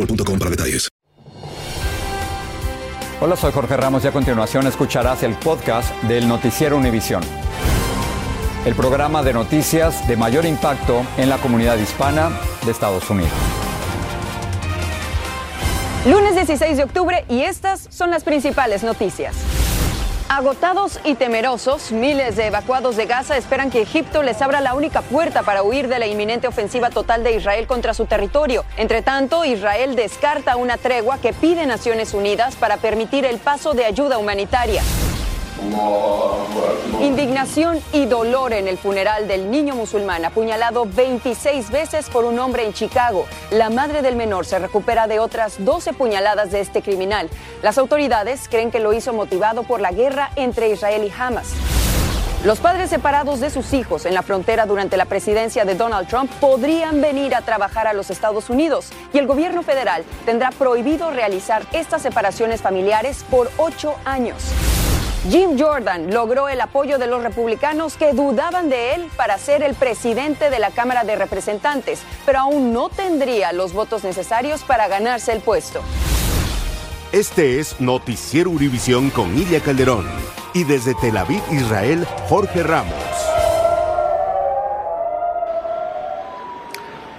boostmobile.com para detalles. Hola, soy Jorge Ramos y a continuación escucharás el podcast del Noticiero Univisión. El programa de noticias de mayor impacto en la comunidad hispana de Estados Unidos. Lunes 16 de octubre y estas son las principales noticias. Agotados y temerosos, miles de evacuados de Gaza esperan que Egipto les abra la única puerta para huir de la inminente ofensiva total de Israel contra su territorio. Entre tanto, Israel descarta una tregua que pide Naciones Unidas para permitir el paso de ayuda humanitaria. Indignación y dolor en el funeral del niño musulmán apuñalado 26 veces por un hombre en Chicago. La madre del menor se recupera de otras 12 puñaladas de este criminal. Las autoridades creen que lo hizo motivado por la guerra entre Israel y Hamas. Los padres separados de sus hijos en la frontera durante la presidencia de Donald Trump podrían venir a trabajar a los Estados Unidos y el gobierno federal tendrá prohibido realizar estas separaciones familiares por ocho años. Jim Jordan logró el apoyo de los republicanos que dudaban de él para ser el presidente de la Cámara de Representantes, pero aún no tendría los votos necesarios para ganarse el puesto. Este es Noticiero Univisión con Ilia Calderón y desde Tel Aviv, Israel, Jorge Ramos.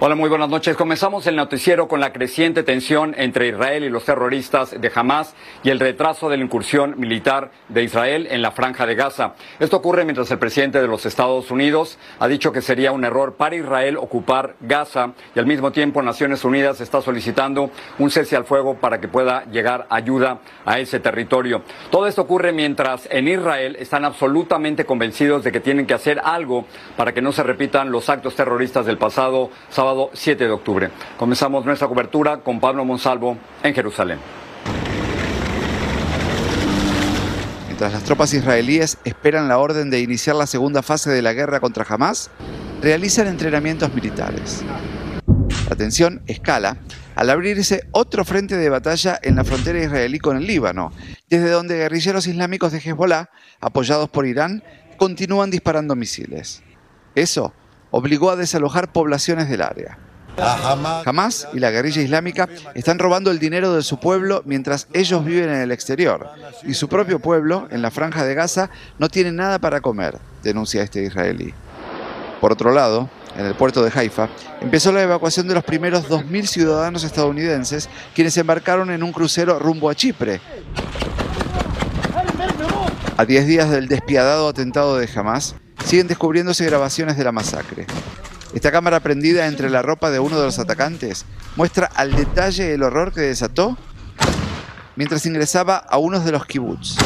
Hola, muy buenas noches. Comenzamos el noticiero con la creciente tensión entre Israel y los terroristas de Hamas y el retraso de la incursión militar de Israel en la franja de Gaza. Esto ocurre mientras el presidente de los Estados Unidos ha dicho que sería un error para Israel ocupar Gaza y al mismo tiempo Naciones Unidas está solicitando un cese al fuego para que pueda llegar ayuda a ese territorio. Todo esto ocurre mientras en Israel están absolutamente convencidos de que tienen que hacer algo para que no se repitan los actos terroristas del pasado sábado 7 de octubre. Comenzamos nuestra cobertura con Pablo Monsalvo en Jerusalén. Mientras las tropas israelíes esperan la orden de iniciar la segunda fase de la guerra contra Hamas, realizan entrenamientos militares. La tensión escala al abrirse otro frente de batalla en la frontera israelí con el Líbano, desde donde guerrilleros islámicos de Hezbollah, apoyados por Irán, continúan disparando misiles. Eso obligó a desalojar poblaciones del área. Hamas y la guerrilla islámica están robando el dinero de su pueblo mientras ellos viven en el exterior. Y su propio pueblo, en la franja de Gaza, no tiene nada para comer, denuncia este israelí. Por otro lado, en el puerto de Haifa, empezó la evacuación de los primeros 2.000 ciudadanos estadounidenses quienes embarcaron en un crucero rumbo a Chipre. A 10 días del despiadado atentado de Hamas, siguen descubriéndose grabaciones de la masacre. Esta cámara prendida entre la ropa de uno de los atacantes muestra al detalle el horror que desató mientras ingresaba a uno de los kibbutz.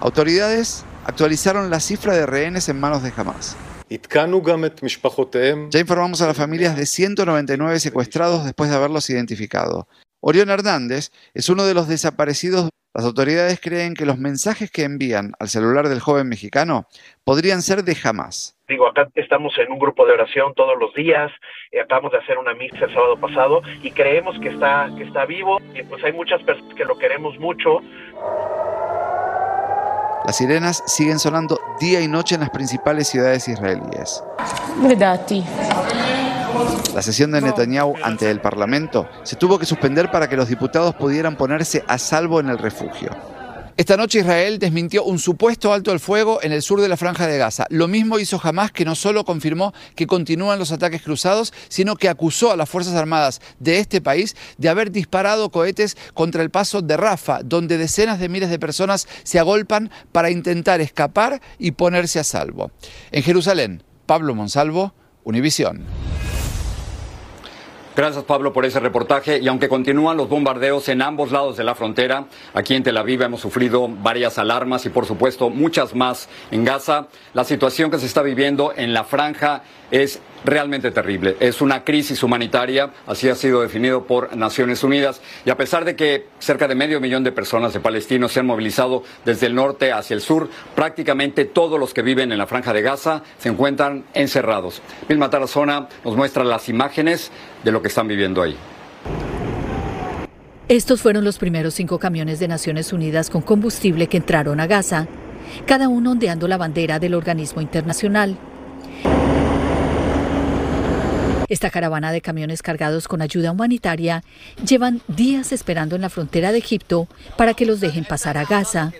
Autoridades actualizaron la cifra de rehenes en manos de Hamas. Ya informamos a las familias de 199 secuestrados después de haberlos identificado. Orión Hernández es uno de los desaparecidos. Las autoridades creen que los mensajes que envían al celular del joven mexicano podrían ser de Hamas. Digo, acá estamos en un grupo de oración todos los días, eh, acabamos de hacer una misa el sábado pasado y creemos que está, que está vivo y pues hay muchas personas que lo queremos mucho. Las sirenas siguen sonando día y noche en las principales ciudades israelíes. La sesión de Netanyahu ante el Parlamento se tuvo que suspender para que los diputados pudieran ponerse a salvo en el refugio. Esta noche Israel desmintió un supuesto alto al fuego en el sur de la franja de Gaza. Lo mismo hizo Hamas, que no solo confirmó que continúan los ataques cruzados, sino que acusó a las Fuerzas Armadas de este país de haber disparado cohetes contra el paso de Rafa, donde decenas de miles de personas se agolpan para intentar escapar y ponerse a salvo. En Jerusalén, Pablo Monsalvo, Univisión. Gracias Pablo por ese reportaje. Y aunque continúan los bombardeos en ambos lados de la frontera, aquí en Tel Aviv hemos sufrido varias alarmas y por supuesto muchas más en Gaza, la situación que se está viviendo en la franja es realmente terrible. Es una crisis humanitaria, así ha sido definido por Naciones Unidas. Y a pesar de que cerca de medio millón de personas de palestinos se han movilizado desde el norte hacia el sur, prácticamente todos los que viven en la franja de Gaza se encuentran encerrados. Vilma Tarazona nos muestra las imágenes de lo que están viviendo ahí. Estos fueron los primeros cinco camiones de Naciones Unidas con combustible que entraron a Gaza, cada uno ondeando la bandera del organismo internacional. Esta caravana de camiones cargados con ayuda humanitaria llevan días esperando en la frontera de Egipto para que los dejen pasar a Gaza.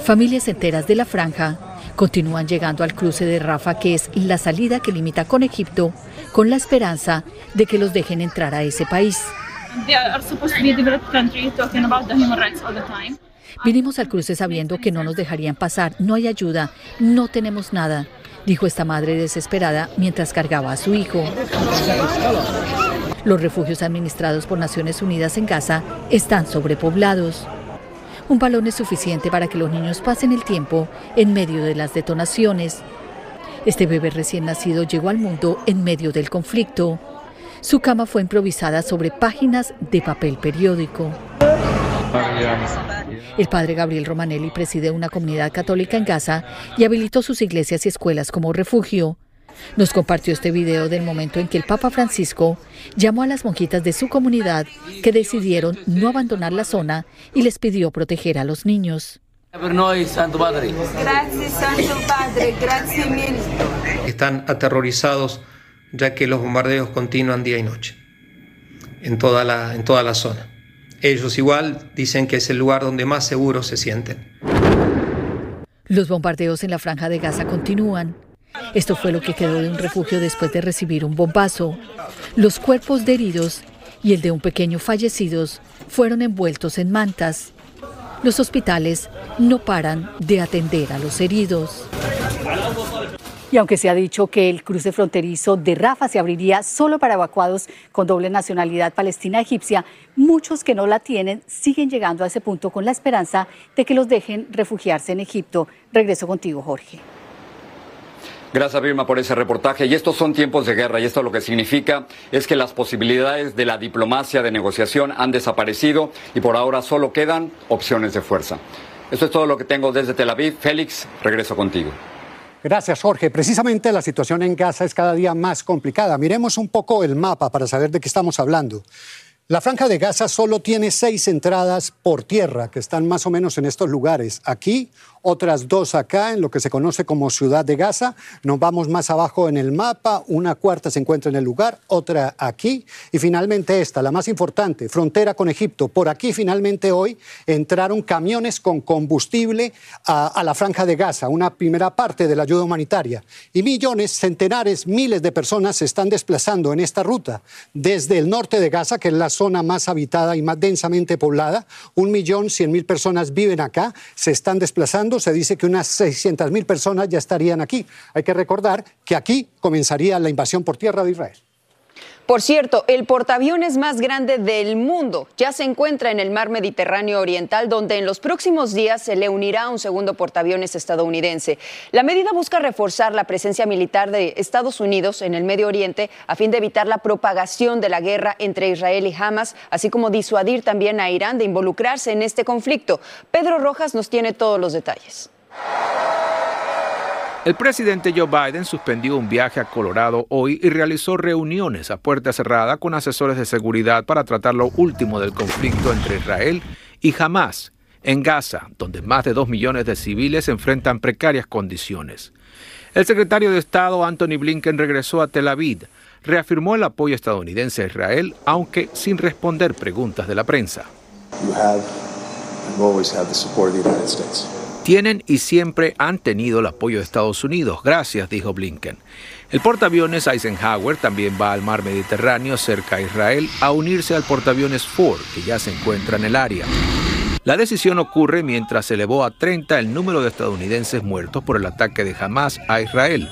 Familias enteras de la franja continúan llegando al cruce de Rafa, que es la salida que limita con Egipto, con la esperanza de que los dejen entrar a ese país. Vinimos al cruce sabiendo que no nos dejarían pasar, no hay ayuda, no tenemos nada dijo esta madre desesperada mientras cargaba a su hijo. Los refugios administrados por Naciones Unidas en Gaza están sobrepoblados. Un balón es suficiente para que los niños pasen el tiempo en medio de las detonaciones. Este bebé recién nacido llegó al mundo en medio del conflicto. Su cama fue improvisada sobre páginas de papel periódico. El padre Gabriel Romanelli preside una comunidad católica en Gaza y habilitó sus iglesias y escuelas como refugio. Nos compartió este video del momento en que el Papa Francisco llamó a las monjitas de su comunidad que decidieron no abandonar la zona y les pidió proteger a los niños. Están aterrorizados ya que los bombardeos continúan día y noche en toda la, en toda la zona. Ellos igual dicen que es el lugar donde más seguros se sienten. Los bombardeos en la franja de Gaza continúan. Esto fue lo que quedó de un refugio después de recibir un bombazo. Los cuerpos de heridos y el de un pequeño fallecidos fueron envueltos en mantas. Los hospitales no paran de atender a los heridos. Y aunque se ha dicho que el cruce fronterizo de Rafa se abriría solo para evacuados con doble nacionalidad palestina-egipcia, muchos que no la tienen siguen llegando a ese punto con la esperanza de que los dejen refugiarse en Egipto. Regreso contigo, Jorge. Gracias, Vilma, por ese reportaje. Y estos son tiempos de guerra y esto lo que significa es que las posibilidades de la diplomacia de negociación han desaparecido y por ahora solo quedan opciones de fuerza. Esto es todo lo que tengo desde Tel Aviv. Félix, regreso contigo. Gracias, Jorge. Precisamente la situación en Gaza es cada día más complicada. Miremos un poco el mapa para saber de qué estamos hablando. La franja de Gaza solo tiene seis entradas por tierra, que están más o menos en estos lugares. Aquí otras dos acá en lo que se conoce como Ciudad de Gaza. Nos vamos más abajo en el mapa, una cuarta se encuentra en el lugar, otra aquí y finalmente esta, la más importante, frontera con Egipto. Por aquí finalmente hoy entraron camiones con combustible a, la franja de Gaza, una primera parte de la ayuda humanitaria. Y millones, centenares, miles de personas se están desplazando en esta ruta desde el norte de Gaza, que es la zona más habitada y más densamente poblada. Un millón cien mil personas viven acá, se están desplazando se dice que unas 600.000 personas ya estarían aquí. Hay que recordar que aquí comenzaría la invasión por tierra de Israel. Por cierto, el portaaviones más grande del mundo ya se encuentra en el mar Mediterráneo Oriental, donde en los próximos días se le unirá un segundo portaaviones estadounidense. La medida busca reforzar la presencia militar de Estados Unidos en el Medio Oriente a fin de evitar la propagación de la guerra entre Israel y Hamas, así como disuadir también a Irán de involucrarse en este conflicto. Pedro Rojas nos tiene todos los detalles. El presidente Joe Biden suspendió un viaje a Colorado hoy y realizó reuniones a puerta cerrada con asesores de seguridad para tratar lo último del conflicto entre Israel y Hamas en Gaza, donde más de dos millones de civiles enfrentan precarias condiciones. El secretario de Estado Anthony Blinken regresó a Tel Aviv, reafirmó el apoyo estadounidense a Israel, aunque sin responder preguntas de la prensa. Tienen y siempre han tenido el apoyo de Estados Unidos. Gracias, dijo Blinken. El portaaviones Eisenhower también va al mar Mediterráneo cerca a Israel a unirse al portaaviones Ford, que ya se encuentra en el área. La decisión ocurre mientras se elevó a 30 el número de estadounidenses muertos por el ataque de Hamas a Israel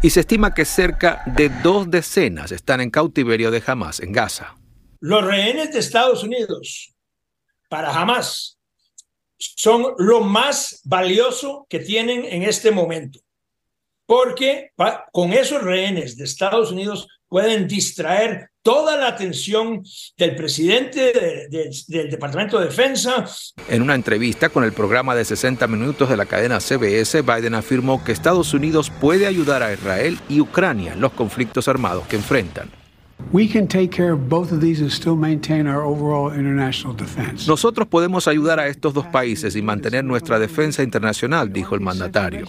y se estima que cerca de dos decenas están en cautiverio de Hamas en Gaza. Los rehenes de Estados Unidos para Hamas son lo más valioso que tienen en este momento, porque con esos rehenes de Estados Unidos pueden distraer toda la atención del presidente del Departamento de Defensa. En una entrevista con el programa de 60 minutos de la cadena CBS, Biden afirmó que Estados Unidos puede ayudar a Israel y Ucrania en los conflictos armados que enfrentan. Nosotros podemos ayudar a estos dos países y mantener nuestra defensa internacional, dijo el mandatario.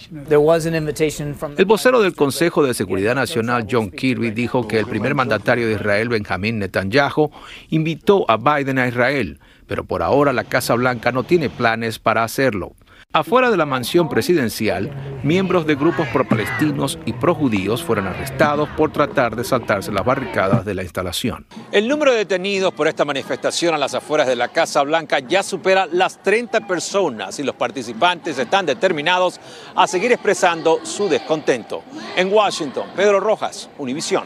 El vocero del Consejo de Seguridad Nacional, John Kirby, dijo que el primer mandatario de Israel, Benjamin Netanyahu, invitó a Biden a Israel, pero por ahora la Casa Blanca no tiene planes para hacerlo. Afuera de la mansión presidencial, miembros de grupos pro-palestinos y pro-judíos fueron arrestados por tratar de saltarse las barricadas de la instalación. El número de detenidos por esta manifestación a las afueras de la Casa Blanca ya supera las 30 personas y los participantes están determinados a seguir expresando su descontento. En Washington, Pedro Rojas, Univisión.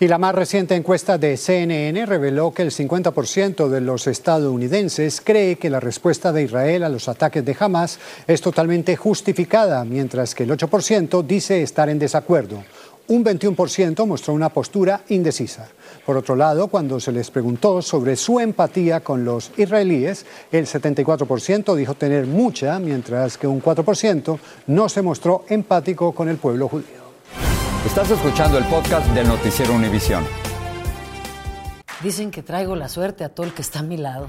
Y la más reciente encuesta de CNN reveló que el 50% de los estadounidenses cree que la respuesta de Israel a los ataques de Hamas es totalmente justificada, mientras que el 8% dice estar en desacuerdo. Un 21% mostró una postura indecisa. Por otro lado, cuando se les preguntó sobre su empatía con los israelíes, el 74% dijo tener mucha, mientras que un 4% no se mostró empático con el pueblo judío. Estás escuchando el podcast del noticiero Univisión. Dicen que traigo la suerte a todo el que está a mi lado.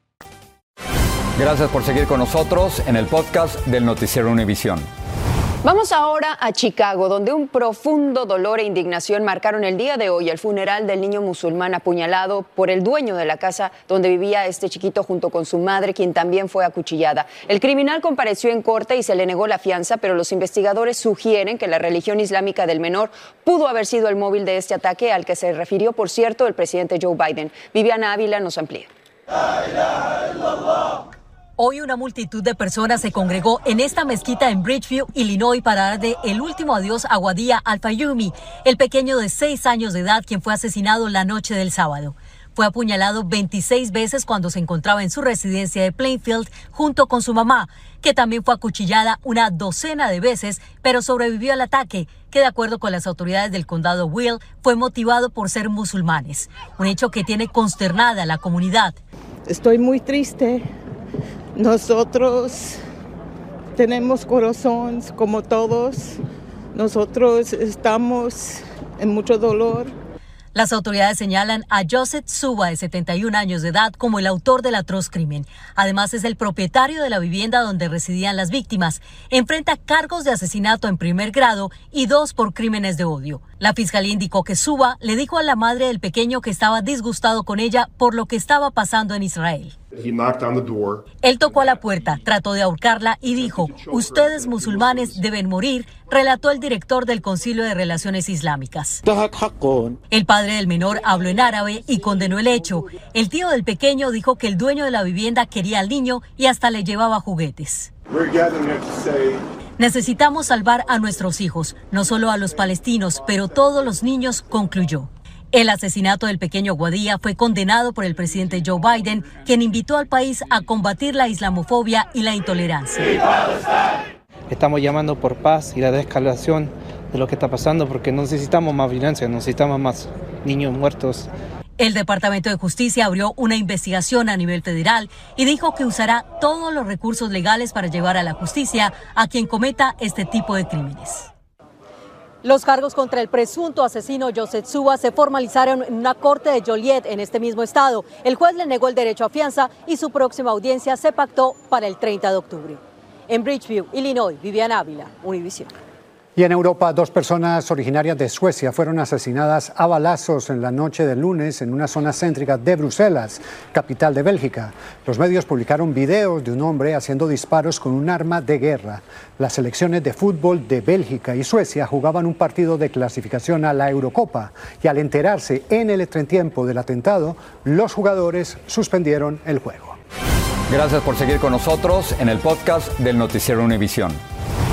Gracias por seguir con nosotros en el podcast del Noticiero Univisión. Vamos ahora a Chicago, donde un profundo dolor e indignación marcaron el día de hoy el funeral del niño musulmán apuñalado por el dueño de la casa donde vivía este chiquito junto con su madre, quien también fue acuchillada. El criminal compareció en corte y se le negó la fianza, pero los investigadores sugieren que la religión islámica del menor pudo haber sido el móvil de este ataque al que se refirió, por cierto, el presidente Joe Biden. Viviana Ávila nos amplía. Hoy una multitud de personas se congregó en esta mezquita en Bridgeview, Illinois, para darle el último adiós a Wadia Al-Fayumi, el pequeño de seis años de edad quien fue asesinado la noche del sábado. Fue apuñalado 26 veces cuando se encontraba en su residencia de Plainfield junto con su mamá, que también fue acuchillada una docena de veces, pero sobrevivió al ataque, que de acuerdo con las autoridades del condado Will fue motivado por ser musulmanes, un hecho que tiene consternada a la comunidad. Estoy muy triste nosotros tenemos corazón como todos. Nosotros estamos en mucho dolor. Las autoridades señalan a Joseph Suba, de 71 años de edad, como el autor del atroz crimen. Además, es el propietario de la vivienda donde residían las víctimas. Enfrenta cargos de asesinato en primer grado y dos por crímenes de odio. La fiscalía indicó que Suba le dijo a la madre del pequeño que estaba disgustado con ella por lo que estaba pasando en Israel. Él tocó a la puerta, trató de ahorcarla y dijo, ustedes musulmanes deben morir, relató el director del Concilio de Relaciones Islámicas. El padre del menor habló en árabe y condenó el hecho. El tío del pequeño dijo que el dueño de la vivienda quería al niño y hasta le llevaba juguetes. Necesitamos salvar a nuestros hijos, no solo a los palestinos, pero todos los niños, concluyó. El asesinato del pequeño Guadía fue condenado por el presidente Joe Biden, quien invitó al país a combatir la islamofobia y la intolerancia. Estamos llamando por paz y la descalación de lo que está pasando porque necesitamos más violencia, necesitamos más niños muertos. El Departamento de Justicia abrió una investigación a nivel federal y dijo que usará todos los recursos legales para llevar a la justicia a quien cometa este tipo de crímenes. Los cargos contra el presunto asesino Joseph Suba se formalizaron en una corte de Joliet en este mismo estado. El juez le negó el derecho a fianza y su próxima audiencia se pactó para el 30 de octubre. En Bridgeview, Illinois, Viviana Ávila, Univision. Y en Europa, dos personas originarias de Suecia fueron asesinadas a balazos en la noche del lunes en una zona céntrica de Bruselas, capital de Bélgica. Los medios publicaron videos de un hombre haciendo disparos con un arma de guerra. Las selecciones de fútbol de Bélgica y Suecia jugaban un partido de clasificación a la Eurocopa y al enterarse en el entretiempo del atentado, los jugadores suspendieron el juego. Gracias por seguir con nosotros en el podcast del Noticiero Univisión.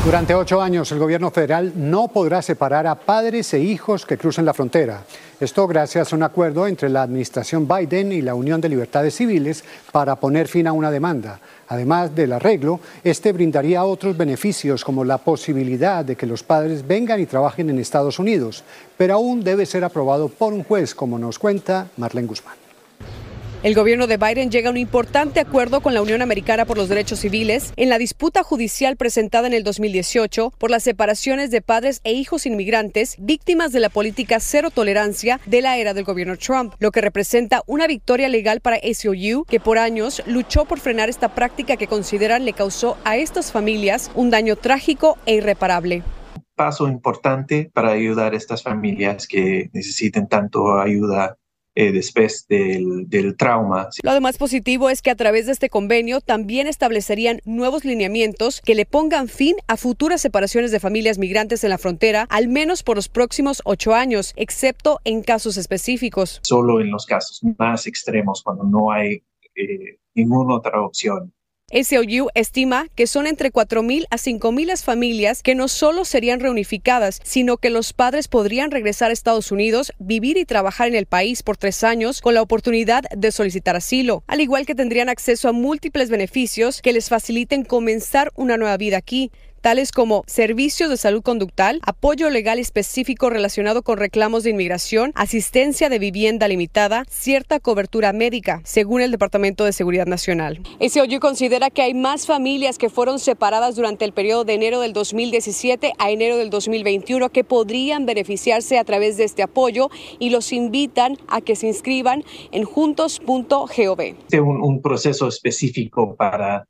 Durante ocho años, el gobierno federal no podrá separar a padres e hijos que crucen la frontera. Esto gracias a un acuerdo entre la administración Biden y la Unión de Libertades Civiles para poner fin a una demanda. Además del arreglo, este brindaría otros beneficios como la posibilidad de que los padres vengan y trabajen en Estados Unidos, pero aún debe ser aprobado por un juez, como nos cuenta Marlene Guzmán. El gobierno de Biden llega a un importante acuerdo con la Unión Americana por los Derechos Civiles en la disputa judicial presentada en el 2018 por las separaciones de padres e hijos inmigrantes víctimas de la política cero tolerancia de la era del gobierno Trump, lo que representa una victoria legal para ACLU que por años luchó por frenar esta práctica que consideran le causó a estas familias un daño trágico e irreparable. Paso importante para ayudar a estas familias que necesiten tanto ayuda eh, después del, del, trauma. Lo además positivo es que a través de este convenio también establecerían nuevos lineamientos que le pongan fin a futuras separaciones de familias migrantes en la frontera, al menos por los próximos ocho años, excepto en casos específicos. Solo en los casos más extremos, cuando no hay eh, ninguna otra opción. SOU estima que son entre 4.000 a 5.000 las familias que no solo serían reunificadas, sino que los padres podrían regresar a Estados Unidos, vivir y trabajar en el país por tres años con la oportunidad de solicitar asilo, al igual que tendrían acceso a múltiples beneficios que les faciliten comenzar una nueva vida aquí tales como servicios de salud conductal, apoyo legal específico relacionado con reclamos de inmigración, asistencia de vivienda limitada, cierta cobertura médica, según el Departamento de Seguridad Nacional. SOU considera que hay más familias que fueron separadas durante el periodo de enero del 2017 a enero del 2021 que podrían beneficiarse a través de este apoyo y los invitan a que se inscriban en juntos.gov. Este un, un proceso específico para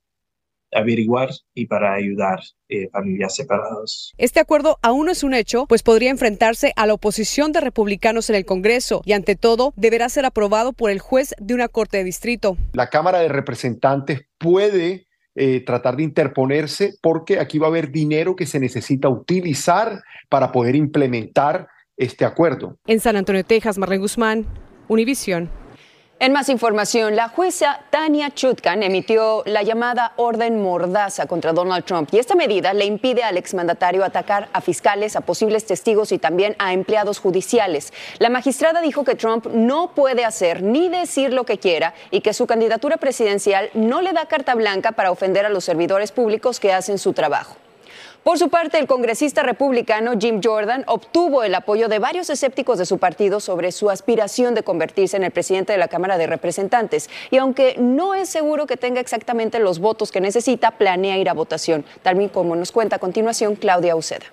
averiguar y para ayudar eh, familias separadas. Este acuerdo aún no es un hecho, pues podría enfrentarse a la oposición de republicanos en el Congreso y ante todo deberá ser aprobado por el juez de una corte de distrito. La Cámara de Representantes puede eh, tratar de interponerse porque aquí va a haber dinero que se necesita utilizar para poder implementar este acuerdo. En San Antonio, Texas, Marlene Guzmán, Univisión. En más información, la jueza Tania Chutkan emitió la llamada orden mordaza contra Donald Trump y esta medida le impide al exmandatario atacar a fiscales, a posibles testigos y también a empleados judiciales. La magistrada dijo que Trump no puede hacer ni decir lo que quiera y que su candidatura presidencial no le da carta blanca para ofender a los servidores públicos que hacen su trabajo. Por su parte, el congresista republicano Jim Jordan obtuvo el apoyo de varios escépticos de su partido sobre su aspiración de convertirse en el presidente de la Cámara de Representantes. Y aunque no es seguro que tenga exactamente los votos que necesita, planea ir a votación, tal como nos cuenta a continuación Claudia Uceda.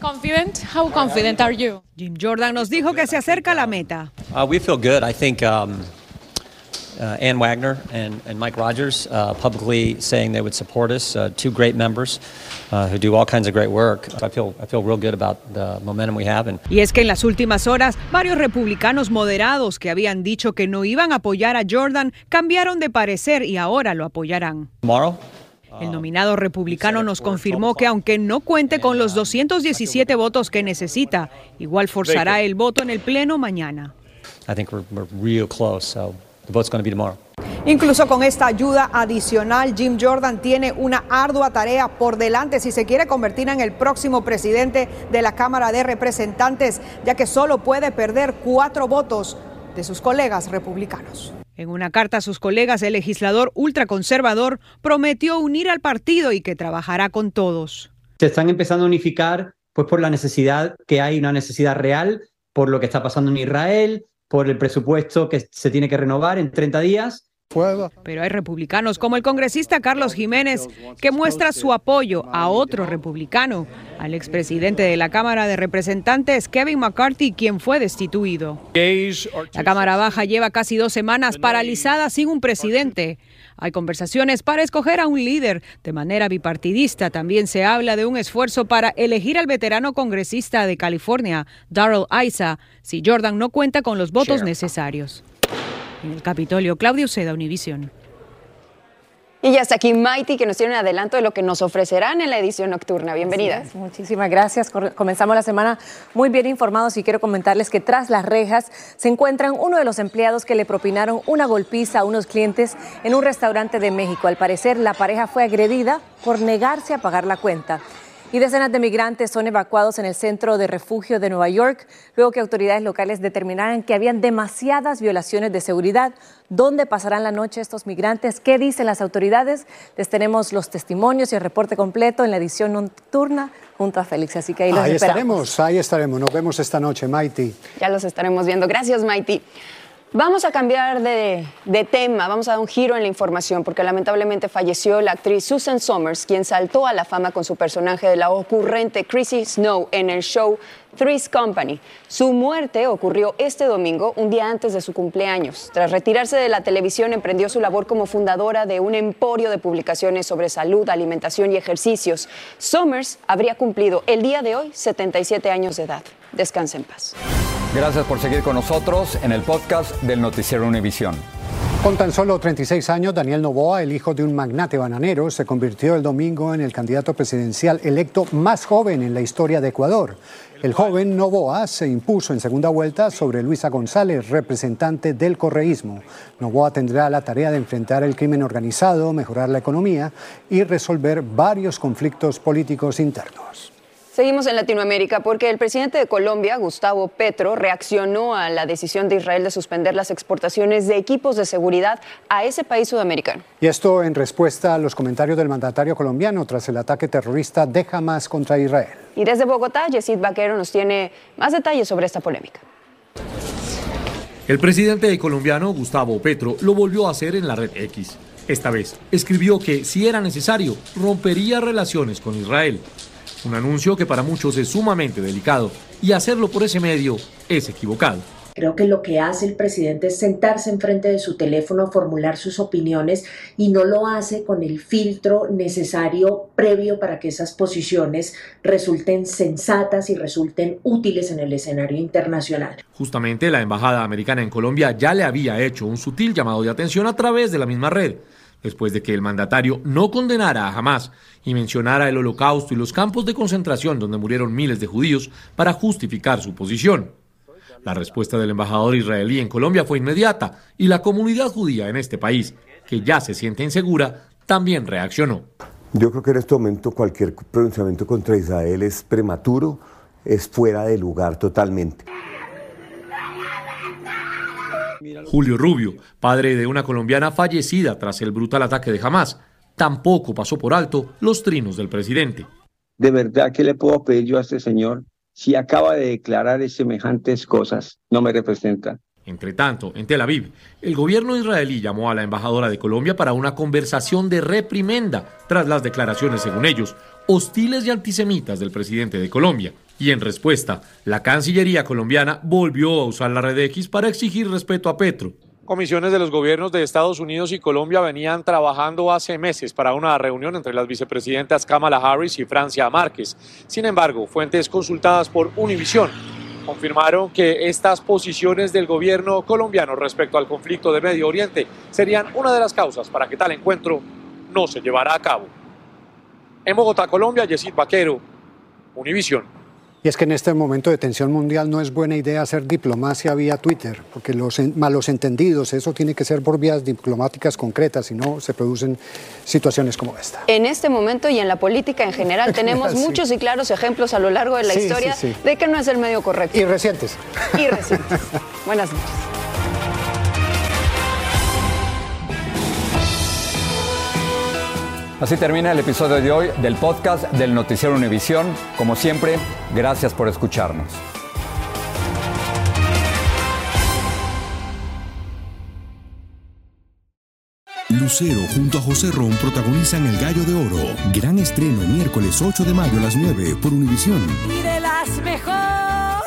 Confident? How confident are you? Jim Jordan nos dijo que se acerca a la meta. Uh, we feel good. I think um, uh, Ann Wagner and, and Mike Rogers uh, publicly saying they would support us. Uh, two great members uh, who do all kinds of great work. I feel I feel real good about the momentum we have. And y es que en las últimas horas varios republicanos moderados que habían dicho que no iban a apoyar a Jordan cambiaron de parecer y ahora lo apoyarán. Tomorrow. El nominado republicano nos confirmó que aunque no cuente con los 217 votos que necesita, igual forzará el voto en el pleno mañana. I think we're, we're real close, so the vote's going to be tomorrow. Incluso con esta ayuda adicional, Jim Jordan tiene una ardua tarea por delante si se quiere convertir en el próximo presidente de la Cámara de Representantes, ya que solo puede perder cuatro votos de sus colegas republicanos. En una carta a sus colegas, el legislador ultraconservador prometió unir al partido y que trabajará con todos. Se están empezando a unificar Pues por la necesidad que hay, una necesidad real, por lo que está pasando en Israel, por el presupuesto que se tiene que renovar en 30 días pero hay republicanos como el congresista Carlos Jiménez que muestra su apoyo a otro republicano, al expresidente de la Cámara de Representantes Kevin McCarthy, quien fue destituido. La Cámara Baja lleva casi dos semanas paralizada sin un presidente. Hay conversaciones para escoger a un líder de manera bipartidista. También se habla de un esfuerzo para elegir al veterano congresista de California, Darrell Issa, si Jordan no cuenta con los votos necesarios. En el Capitolio, Claudio Seda, Univisión. Y ya está aquí Mighty, que nos tiene un adelanto de lo que nos ofrecerán en la edición nocturna. Bienvenida. Muchísimas gracias. Comenzamos la semana muy bien informados y quiero comentarles que tras las rejas se encuentran uno de los empleados que le propinaron una golpiza a unos clientes en un restaurante de México. Al parecer, la pareja fue agredida por negarse a pagar la cuenta y decenas de migrantes son evacuados en el centro de refugio de Nueva York, luego que autoridades locales determinaran que habían demasiadas violaciones de seguridad. ¿Dónde pasarán la noche estos migrantes? ¿Qué dicen las autoridades? Les tenemos los testimonios y el reporte completo en la edición nocturna junto a Félix, así que ahí los ahí esperamos. estaremos, ahí estaremos. Nos vemos esta noche, Mighty. Ya los estaremos viendo. Gracias, Mighty. Vamos a cambiar de, tema, vamos a dar un giro en la información, porque lamentablemente falleció la actriz Susan Somers, quien saltó a la fama con su personaje de la ocurrente Chrissy Snow en el show Three's Company. Su muerte ocurrió este domingo, un día antes de su cumpleaños. Tras retirarse de la televisión, emprendió su labor como fundadora de un emporio de publicaciones sobre salud, alimentación y ejercicios. Somers habría cumplido el día de hoy 77 años de edad. Descanse en paz. Gracias por seguir con nosotros en el podcast del Noticiero Univisión. Con tan solo 36 años, Daniel Novoa, el hijo de un magnate bananero, se convirtió el domingo en el candidato presidencial electo más joven en la historia de Ecuador. El joven Novoa se impuso en segunda vuelta sobre Luisa González, representante del correísmo. Novoa tendrá la tarea de enfrentar el crimen organizado, mejorar la economía y resolver varios conflictos políticos internos. Seguimos en Latinoamérica porque el presidente de Colombia, Gustavo Petro, reaccionó a la decisión de Israel de suspender las exportaciones de equipos de seguridad a ese país sudamericano. Y esto en respuesta a los comentarios del mandatario colombiano tras el ataque terrorista de Hamas contra Israel. Y desde Bogotá, Yesid Vaquero nos tiene más detalles sobre esta polémica. El presidente colombiano, Gustavo Petro, lo volvió a hacer en la red X. Esta vez escribió que, si era necesario, rompería relaciones con Israel un anuncio que para muchos es sumamente delicado y hacerlo por ese medio es equivocado. Creo que lo que hace el presidente es sentarse enfrente de su teléfono, formular sus opiniones y no lo hace con el filtro necesario previo para que esas posiciones resulten sensatas y resulten útiles en el escenario internacional. Justamente la Embajada Americana en Colombia ya le había hecho un sutil llamado de atención a través de la misma red después de que el mandatario no condenara a Hamas y mencionara el holocausto y los campos de concentración donde murieron miles de judíos para justificar su posición. La respuesta del embajador israelí en Colombia fue inmediata y la comunidad judía en este país, que ya se siente insegura, también reaccionó. Yo creo que en este momento cualquier pronunciamiento contra Israel es prematuro, es fuera de lugar totalmente. Julio Rubio, padre de una colombiana fallecida tras el brutal ataque de Hamas, tampoco pasó por alto los trinos del presidente. De verdad, ¿qué le puedo pedir yo a este señor? Si acaba de declarar semejantes cosas, no me representa. Entre tanto, en Tel Aviv, el gobierno israelí llamó a la embajadora de Colombia para una conversación de reprimenda tras las declaraciones, según ellos, hostiles y antisemitas del presidente de Colombia. Y en respuesta, la Cancillería colombiana volvió a usar la red X para exigir respeto a Petro. Comisiones de los gobiernos de Estados Unidos y Colombia venían trabajando hace meses para una reunión entre las vicepresidentas Kamala Harris y Francia Márquez. Sin embargo, fuentes consultadas por Univision confirmaron que estas posiciones del gobierno colombiano respecto al conflicto de Medio Oriente serían una de las causas para que tal encuentro no se llevara a cabo. En Bogotá, Colombia, Yesid Vaquero, Univision. Y es que en este momento de tensión mundial no es buena idea hacer diplomacia vía Twitter, porque los malos entendidos, eso tiene que ser por vías diplomáticas concretas, si no se producen situaciones como esta. En este momento y en la política en general tenemos muchos y claros ejemplos a lo largo de la historia de que no es el medio correcto. Y recientes. Y recientes. Buenas noches. Así termina el episodio de hoy del podcast del Noticiero Univisión. Como siempre, gracias por escucharnos. Lucero junto a José Ron protagonizan El Gallo de Oro. Gran estreno miércoles 8 de mayo a las 9 por Univisión. Y de las mejores.